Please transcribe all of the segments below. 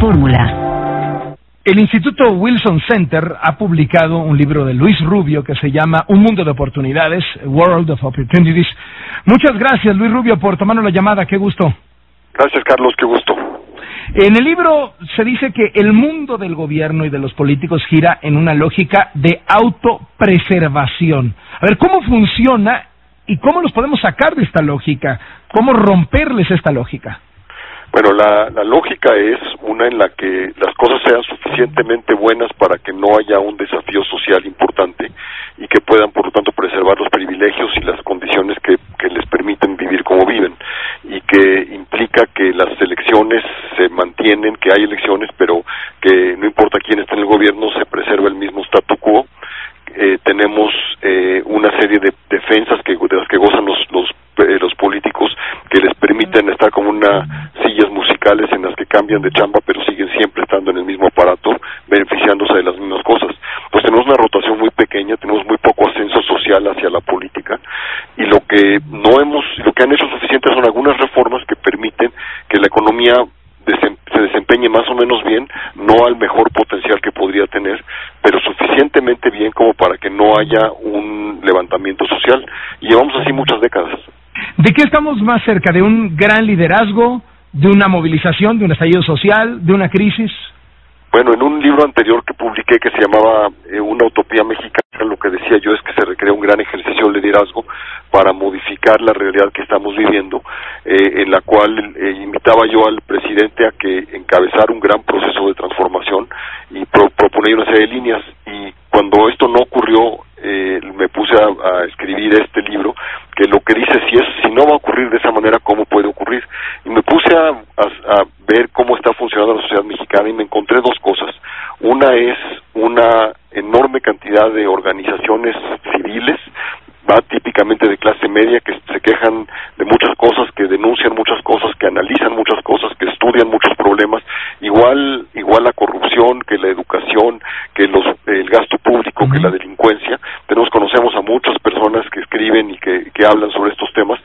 fórmula. El Instituto Wilson Center ha publicado un libro de Luis Rubio que se llama Un mundo de oportunidades, World of Opportunities. Muchas gracias, Luis Rubio, por tomarnos la llamada. Qué gusto. Gracias, Carlos. Qué gusto. En el libro se dice que el mundo del gobierno y de los políticos gira en una lógica de autopreservación. A ver, ¿cómo funciona y cómo nos podemos sacar de esta lógica? ¿Cómo romperles esta lógica? Bueno, la, la lógica es una en la que las cosas sean suficientemente buenas para que no haya un desafío social importante y que puedan, por lo tanto, preservar los privilegios y las condiciones que, que les permiten vivir como viven y que implica que las elecciones se mantienen, que hay elecciones, pero que no importa quién esté en el gobierno, se preserva el mismo statu quo. Eh, tenemos eh, una serie de defensas que, de las que gozan los, los, eh, los políticos que les permiten estar como una sillas musicales en las que de chamba pero siguen siempre estando en el mismo aparato beneficiándose de las mismas cosas pues tenemos una rotación muy pequeña tenemos muy poco ascenso social hacia la política y lo que no hemos lo que han hecho suficientes son algunas reformas que permiten que la economía se desempeñe más o menos bien, no al mejor potencial que podría tener, pero suficientemente bien como para que no haya un levantamiento social. Y llevamos así muchas décadas. ¿De qué estamos más cerca? ¿De un gran liderazgo? ¿De una movilización? ¿De un estallido social? ¿De una crisis? Bueno, en un libro anterior que publiqué que se llamaba eh, Una utopía mexicana, lo que decía yo es que se requiere un gran ejercicio de liderazgo para modificar la realidad que estamos viviendo, eh, en la cual eh, invitaba yo al presidente a que encabezara un gran proceso de transformación y pro proponer una serie de líneas. Y cuando esto no ocurrió, eh, me puse a, escribir este libro que lo que dice si es si no va a ocurrir de esa manera cómo puede ocurrir y me puse a, a, a ver cómo está funcionando la sociedad mexicana y me encontré dos cosas. Una es una enorme cantidad de organizaciones civiles va típicamente de clase media que se quejan de muchas cosas, que denuncian muchas cosas, que analizan muchas cosas, que estudian muchos problemas, igual igual la corrupción, que la educación, que los el gasto público, que la delincuencia. Tenemos conocemos a muchas personas escriben y que, que hablan sobre estos temas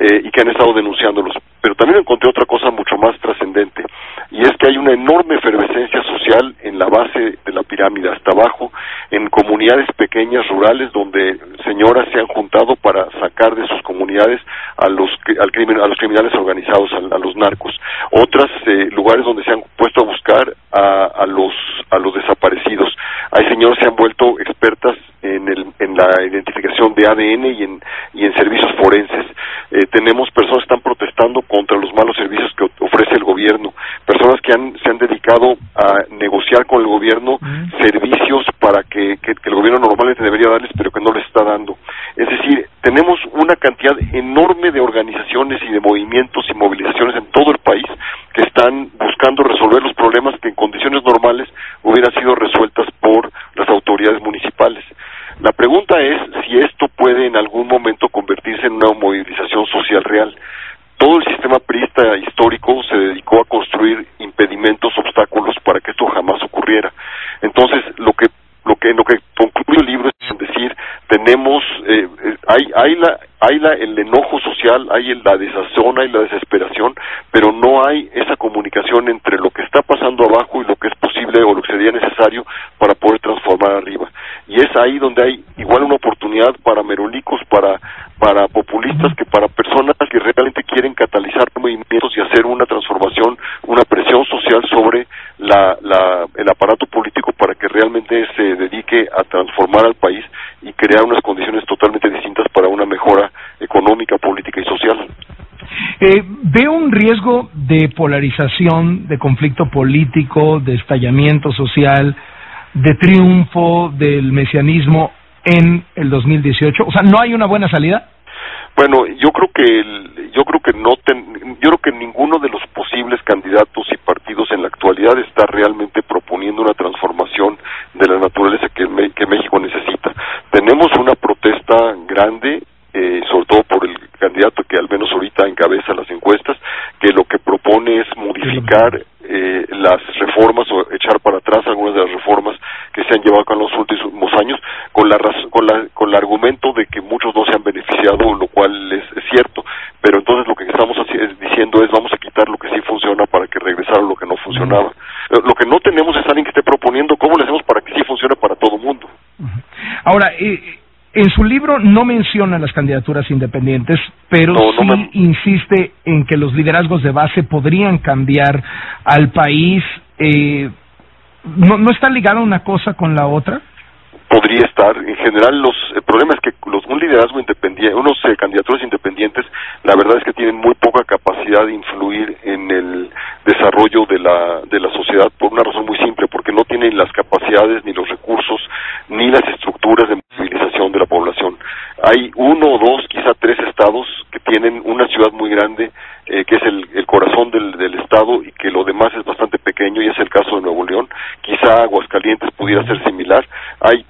eh, y que han estado denunciándolos. Pero también encontré otra cosa mucho más trascendente y es que hay una enorme efervescencia social en la base pirámide hasta abajo, en comunidades pequeñas rurales donde señoras se han juntado para sacar de sus comunidades a los al crimen, a los criminales organizados, a, los narcos. Otras eh, lugares donde se han puesto a buscar a, a los a los desaparecidos. Hay señores que se han vuelto expertas en, el, en la identificación de ADN y en, y en servicios forenses. Eh, tenemos personas que están protestando contra los malos servicios que ofrece el gobierno, personas que han, se han dedicado a negociar con el gobierno servicios para que, que, que el gobierno normalmente debería darles, pero que no les está dando. Es decir, tenemos una cantidad enorme de organizaciones y de movimientos y movilizaciones en todo el país que están buscando resolver los problemas que en condiciones normales hubieran sido resueltas por las autoridades municipales. La pregunta es si esto puede en algún momento convertirse en una movilización social real. Todo el sistema priista histórico se dedicó a construir obstáculos para que esto jamás ocurriera. Entonces, lo que lo que lo que concluye el libro es decir, tenemos eh, hay hay la hay la, el enojo social, hay la desazón, hay la desesperación, pero no hay esa comunicación entre lo que está pasando abajo y lo que es posible o lo que sería necesario para poder transformar arriba. Y es ahí donde hay igual una oportunidad para merolicos, para, para populistas, que para personas que realmente quieren catalizar movimientos y hacer una transformación, una presión social sobre la, la, el aparato político para que realmente se dedique a transformar al país y crear unas condiciones totalmente distintas para una mejora económica, política y social. Eh, ¿Veo un riesgo de polarización, de conflicto político, de estallamiento social, de triunfo del mesianismo en el 2018? O sea, ¿no hay una buena salida? Bueno, yo creo que yo creo que no ten, yo creo que ninguno de los posibles candidatos y partidos en la actualidad está realmente proponiendo una transformación de la naturaleza que, me, que México necesita. Tenemos una protesta grande eh, sobre todo por el candidato que al menos ahorita encabeza las encuestas, que lo que propone es modificar eh, las reformas o echar para atrás algunas de las reformas que se han llevado con los últimos años, con la con la con el argumento de que muchos no se han beneficiado, lo cual es, es cierto, pero entonces lo que estamos diciendo es vamos a quitar lo que sí funciona para que regresara lo que no funcionaba. Lo que no tenemos es alguien que esté proponiendo cómo le hacemos para que sí funcione para todo el mundo. Ahora, eh, en su libro no menciona las candidaturas independientes, pero sí insiste en que los liderazgos de base podrían cambiar al país. Eh, ¿no, ¿No está ligada una cosa con la otra? podría estar. En general, los, el problema es que los, un liderazgo independiente, unos eh, candidaturas independientes, la verdad es que tienen muy poca capacidad de influir en el desarrollo de la, de la sociedad por una razón muy simple, porque no tienen las capacidades, ni los recursos, ni las estructuras de movilización de la población. Hay uno o dos, quizá tres estados que tienen una ciudad muy grande, eh, que es el, el corazón del, del estado y que lo demás es bastante pequeño, y es el caso de Nuevo León. Quizá Aguascalientes pudiera ser similar. Hay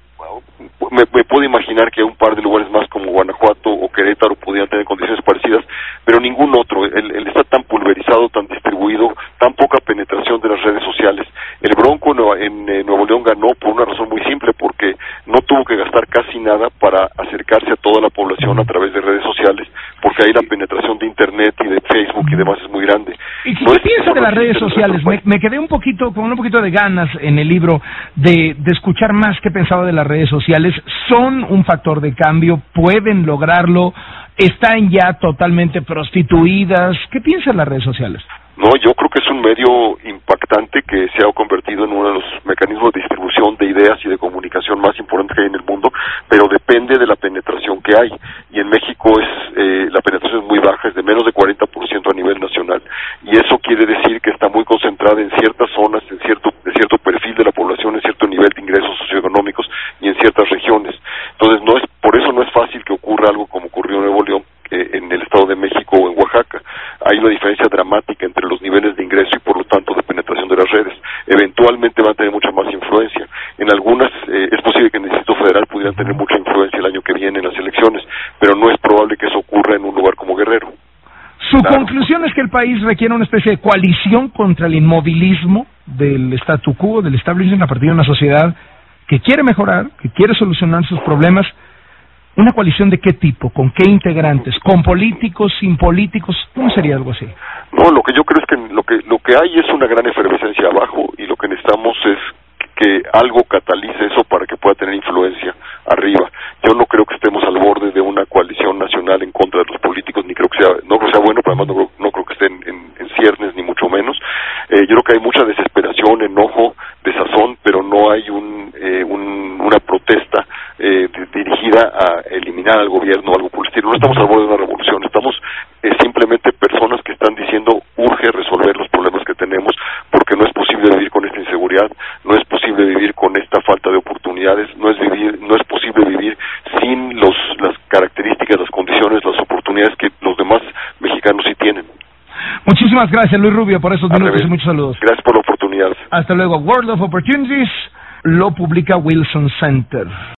me, puedo imaginar que un par de lugares más como Guanajuato o Querétaro pudieran tener condiciones parecidas, pero ningún otro. El está tan pulverizado, tan distribuido, tan poca penetración de las redes sociales. El Bronco en, en Nuevo León ganó por una razón muy simple, porque no tuvo que gastar casi nada para acercarse a toda la población a través de redes sociales, porque ahí la penetración de Internet y de Facebook y demás es muy grande. ¿Y qué piensa de las redes sociales? Me, quedé un poquito, con un poquito de ganas en el libro de, de escuchar más que pensaba de las redes sociales. ¿Son un factor de cambio? ¿Pueden lograrlo? ¿Están ya totalmente prostituidas? ¿Qué piensan las redes sociales? No, yo creo que es un medio impactante que se ha convertido en uno de los mecanismos de distribución de ideas y de comunicación más importantes que hay en el mundo, pero depende de la penetración que hay. Y en México es eh, la penetración es muy baja, es de menos de 40% a nivel nacional. Y eso quiere decir que está muy concentrada en ciertas zonas, en cierto, de cierto perfil de la población, en cierto nivel de ingresos socioeconómicos y en ciertas regiones. Entonces, no es, por eso no es fácil que ocurra algo como ocurrió en Nuevo León, eh, en el Estado de México o en Oaxaca. Hay una diferencia dramática entre los niveles de ingreso y por lo tanto de penetración de las redes. Eventualmente van a tener mucha más influencia. En algunas eh, es posible que en el Distrito Federal pudieran tener mucha influencia el año que viene en las elecciones, pero no es probable que eso ocurra en un lugar como Guerrero. Su conclusión es que el país requiere una especie de coalición contra el inmovilismo del statu quo, del establishment a partir de una sociedad que quiere mejorar, que quiere solucionar sus problemas, ¿Una coalición de qué tipo? ¿Con qué integrantes? ¿Con políticos? ¿Sin políticos? ¿Cómo sería algo así? No, lo que yo creo es que lo que lo que hay es una gran efervescencia abajo y lo que necesitamos es que algo catalice eso para que pueda tener influencia arriba. Yo no creo que estemos al borde de una coalición nacional en contra de los políticos, ni creo que sea, no creo que sea bueno, pero además no creo, que estén en, ciernes, ni mucho menos. Eh, yo creo que hay mucha desesperación, enojo, desazón, pero no hay un, eh, una protesta eh, dirigida a eliminar al gobierno o algo por el estilo. No estamos al borde de una revolución, estamos eh, simplemente personas que están diciendo urge resolver los problemas que tenemos porque no es posible vivir con esta inseguridad, no es posible vivir con esta falta de oportunidades, no es vivir, no es posible vivir sin los, las características, las condiciones, las oportunidades que los demás mexicanos sí tienen. Muchísimas gracias Luis Rubio por esos minutos y muchos saludos. Gracias por la oportunidad. Hasta luego. World of Opportunities lo publica Wilson Center.